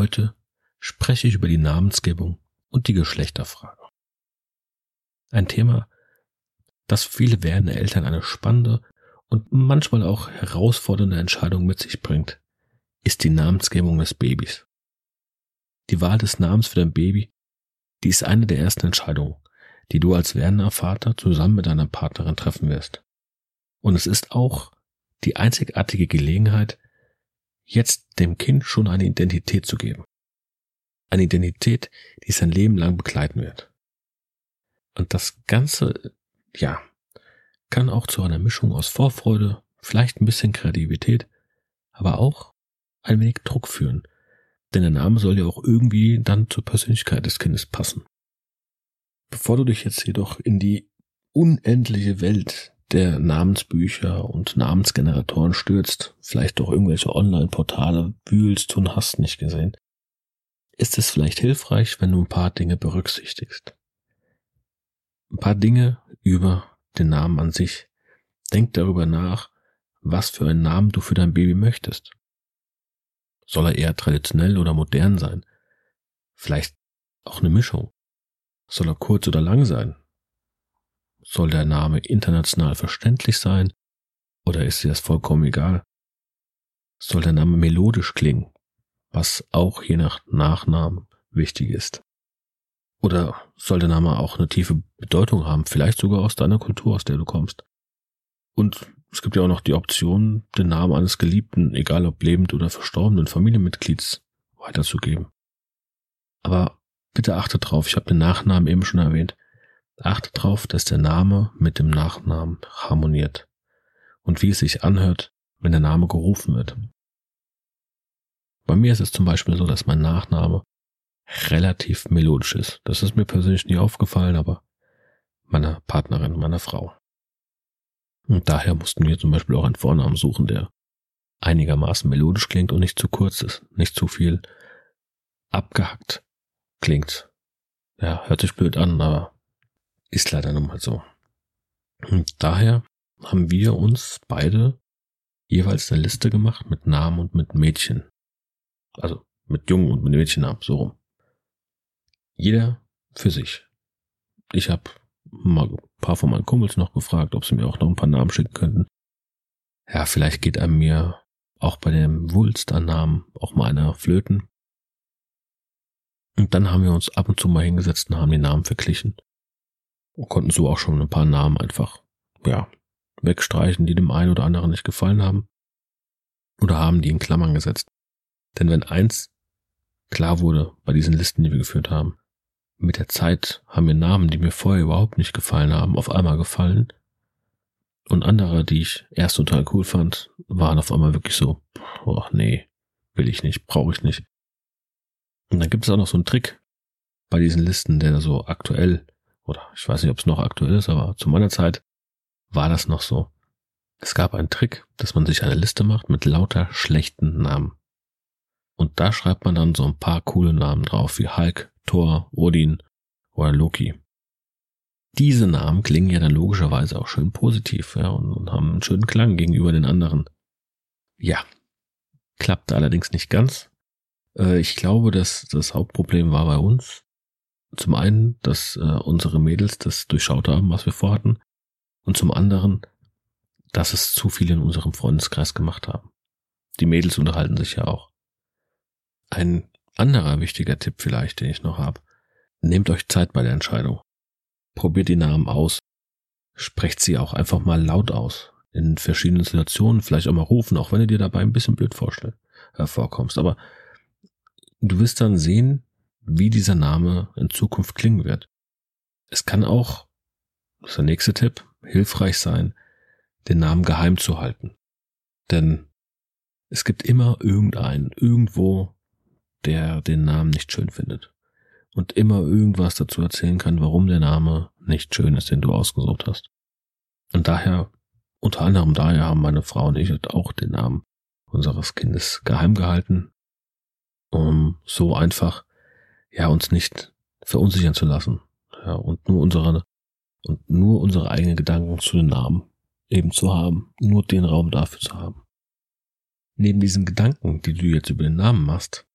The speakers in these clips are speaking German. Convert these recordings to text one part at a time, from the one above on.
Heute spreche ich über die Namensgebung und die Geschlechterfrage. Ein Thema, das viele werdende Eltern eine spannende und manchmal auch herausfordernde Entscheidung mit sich bringt, ist die Namensgebung des Babys. Die Wahl des Namens für dein Baby, die ist eine der ersten Entscheidungen, die du als werdender Vater zusammen mit deiner Partnerin treffen wirst. Und es ist auch die einzigartige Gelegenheit, jetzt dem Kind schon eine Identität zu geben. Eine Identität, die sein Leben lang begleiten wird. Und das Ganze, ja, kann auch zu einer Mischung aus Vorfreude, vielleicht ein bisschen Kreativität, aber auch ein wenig Druck führen. Denn der Name soll ja auch irgendwie dann zur Persönlichkeit des Kindes passen. Bevor du dich jetzt jedoch in die unendliche Welt der Namensbücher und Namensgeneratoren stürzt, vielleicht doch irgendwelche Online-Portale wühlst und hast nicht gesehen, ist es vielleicht hilfreich, wenn du ein paar Dinge berücksichtigst. Ein paar Dinge über den Namen an sich. Denk darüber nach, was für einen Namen du für dein Baby möchtest. Soll er eher traditionell oder modern sein? Vielleicht auch eine Mischung. Soll er kurz oder lang sein? Soll der Name international verständlich sein oder ist dir das vollkommen egal? Soll der Name melodisch klingen, was auch je nach Nachnamen wichtig ist? Oder soll der Name auch eine tiefe Bedeutung haben, vielleicht sogar aus deiner Kultur, aus der du kommst? Und es gibt ja auch noch die Option, den Namen eines Geliebten, egal ob lebend oder verstorbenen Familienmitglieds, weiterzugeben. Aber bitte achte drauf, ich habe den Nachnamen eben schon erwähnt. Achte darauf, dass der Name mit dem Nachnamen harmoniert und wie es sich anhört, wenn der Name gerufen wird. Bei mir ist es zum Beispiel so, dass mein Nachname relativ melodisch ist. Das ist mir persönlich nie aufgefallen, aber meiner Partnerin, meiner Frau. Und daher mussten wir zum Beispiel auch einen Vornamen suchen, der einigermaßen melodisch klingt und nicht zu kurz ist, nicht zu viel abgehackt klingt. Ja, hört sich blöd an, aber ist leider nun mal so. Und daher haben wir uns beide jeweils eine Liste gemacht mit Namen und mit Mädchen. Also mit Jungen und mit Mädchennamen, so rum. Jeder für sich. Ich habe mal ein paar von meinen Kumpels noch gefragt, ob sie mir auch noch ein paar Namen schicken könnten. Ja, vielleicht geht einem mir auch bei dem Wulst an Namen auch mal einer flöten. Und dann haben wir uns ab und zu mal hingesetzt und haben die Namen verglichen und konnten so auch schon ein paar Namen einfach, ja, wegstreichen, die dem einen oder anderen nicht gefallen haben. Oder haben die in Klammern gesetzt. Denn wenn eins klar wurde bei diesen Listen, die wir geführt haben, mit der Zeit haben mir Namen, die mir vorher überhaupt nicht gefallen haben, auf einmal gefallen. Und andere, die ich erst total cool fand, waren auf einmal wirklich so, oh nee, will ich nicht, brauche ich nicht. Und dann gibt es auch noch so einen Trick bei diesen Listen, der so aktuell oder ich weiß nicht, ob es noch aktuell ist, aber zu meiner Zeit war das noch so. Es gab einen Trick, dass man sich eine Liste macht mit lauter schlechten Namen. Und da schreibt man dann so ein paar coole Namen drauf, wie Hulk, Thor, Odin oder Loki. Diese Namen klingen ja dann logischerweise auch schön positiv, ja, und, und haben einen schönen Klang gegenüber den anderen. Ja, klappte allerdings nicht ganz. Äh, ich glaube, dass das Hauptproblem war bei uns, zum einen, dass äh, unsere Mädels das durchschaut haben, was wir vorhatten. Und zum anderen, dass es zu viele in unserem Freundeskreis gemacht haben. Die Mädels unterhalten sich ja auch. Ein anderer wichtiger Tipp vielleicht, den ich noch habe. Nehmt euch Zeit bei der Entscheidung. probiert die Namen aus. Sprecht sie auch einfach mal laut aus. In verschiedenen Situationen, vielleicht auch mal rufen, auch wenn du dir dabei ein bisschen blöd vorstellst, äh, vorkommst. Aber du wirst dann sehen, wie dieser Name in Zukunft klingen wird. Es kann auch, das ist der nächste Tipp, hilfreich sein, den Namen geheim zu halten. Denn es gibt immer irgendeinen, irgendwo, der den Namen nicht schön findet. Und immer irgendwas dazu erzählen kann, warum der Name nicht schön ist, den du ausgesucht hast. Und daher, unter anderem daher haben meine Frau und ich auch den Namen unseres Kindes geheim gehalten, um so einfach, ja, uns nicht verunsichern zu lassen. Ja, und nur unsere, und nur unsere eigenen Gedanken zu den Namen eben zu haben, nur den Raum dafür zu haben. Neben diesen Gedanken, die du jetzt über den Namen machst,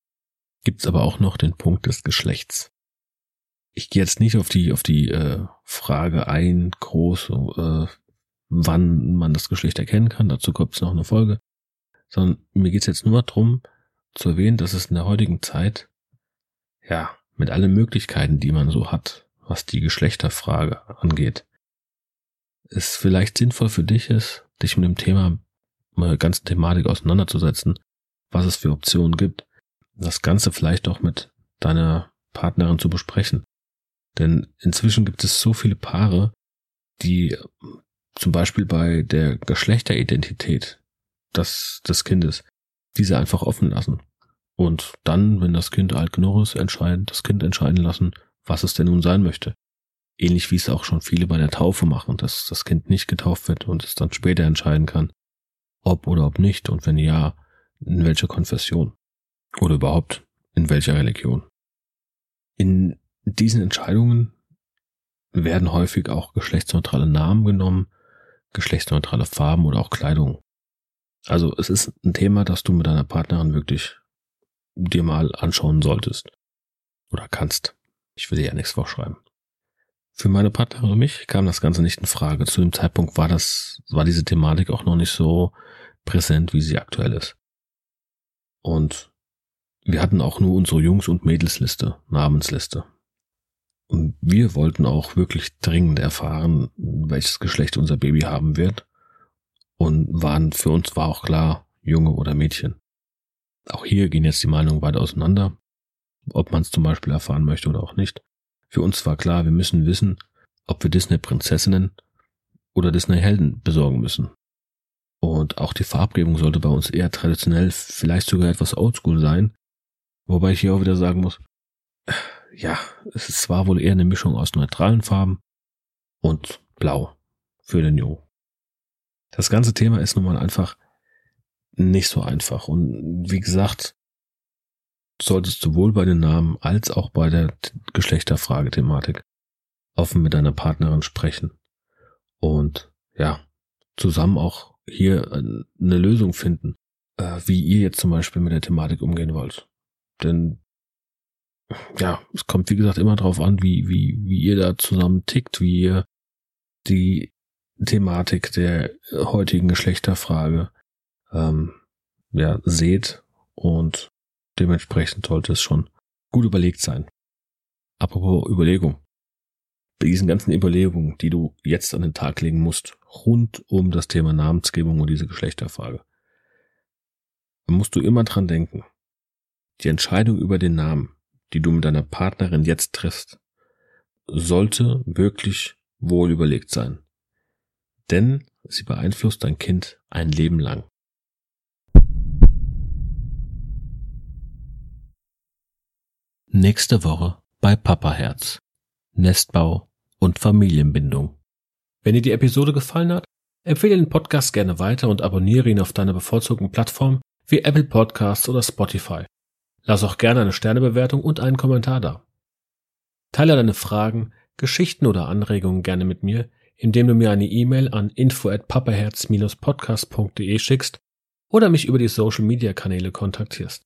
gibt's aber auch noch den Punkt des Geschlechts. Ich gehe jetzt nicht auf die auf die äh, Frage ein, groß, äh, wann man das Geschlecht erkennen kann. Dazu gibt's noch eine Folge. Sondern mir geht's jetzt nur darum, zu erwähnen, dass es in der heutigen Zeit, ja, mit allen Möglichkeiten, die man so hat, was die Geschlechterfrage angeht, es vielleicht sinnvoll für dich ist, dich mit dem Thema mit der ganzen Thematik auseinanderzusetzen, was es für Optionen gibt, das Ganze vielleicht auch mit deiner Partnerin zu besprechen. Denn inzwischen gibt es so viele Paare, die zum Beispiel bei der Geschlechteridentität des, des Kindes diese einfach offen lassen. Und dann, wenn das Kind alt genug ist, entscheiden, das Kind entscheiden lassen, was es denn nun sein möchte. Ähnlich wie es auch schon viele bei der Taufe machen, dass das Kind nicht getauft wird und es dann später entscheiden kann, ob oder ob nicht und wenn ja, in welcher Konfession oder überhaupt in welcher Religion. In diesen Entscheidungen werden häufig auch geschlechtsneutrale Namen genommen, geschlechtsneutrale Farben oder auch Kleidung. Also es ist ein Thema, das du mit deiner Partnerin wirklich dir mal anschauen solltest oder kannst. Ich will dir ja nichts vorschreiben. Für meine Partnerin und mich kam das Ganze nicht in Frage. Zu dem Zeitpunkt war das, war diese Thematik auch noch nicht so präsent, wie sie aktuell ist. Und wir hatten auch nur unsere Jungs- und Mädelsliste, Namensliste. Und wir wollten auch wirklich dringend erfahren, welches Geschlecht unser Baby haben wird. Und waren, für uns war auch klar, Junge oder Mädchen. Auch hier gehen jetzt die Meinungen weit auseinander, ob man es zum Beispiel erfahren möchte oder auch nicht. Für uns war klar, wir müssen wissen, ob wir Disney-Prinzessinnen oder Disney-Helden besorgen müssen. Und auch die Farbgebung sollte bei uns eher traditionell, vielleicht sogar etwas oldschool sein. Wobei ich hier auch wieder sagen muss, ja, es ist zwar wohl eher eine Mischung aus neutralen Farben und Blau für den Jungen. Das ganze Thema ist nun mal einfach nicht so einfach. Und wie gesagt, solltest sowohl bei den Namen als auch bei der Geschlechterfrage-Thematik offen mit deiner Partnerin sprechen. Und ja, zusammen auch hier eine Lösung finden, äh, wie ihr jetzt zum Beispiel mit der Thematik umgehen wollt. Denn ja, es kommt wie gesagt immer darauf an, wie, wie, wie ihr da zusammen tickt, wie ihr die Thematik der heutigen Geschlechterfrage ähm, ja, seht und dementsprechend sollte es schon gut überlegt sein. Apropos Überlegung bei diesen ganzen Überlegungen, die du jetzt an den Tag legen musst, rund um das Thema Namensgebung und diese Geschlechterfrage, musst du immer dran denken. Die Entscheidung über den Namen, die du mit deiner Partnerin jetzt triffst, sollte wirklich wohl überlegt sein. Denn sie beeinflusst dein Kind ein Leben lang. Nächste Woche bei Papa Herz. Nestbau und Familienbindung. Wenn dir die Episode gefallen hat, empfehle den Podcast gerne weiter und abonniere ihn auf deiner bevorzugten Plattform wie Apple Podcasts oder Spotify. Lass auch gerne eine Sternebewertung und einen Kommentar da. Teile deine Fragen, Geschichten oder Anregungen gerne mit mir, indem du mir eine E-Mail an info@papaherz-podcast.de schickst oder mich über die Social Media Kanäle kontaktierst.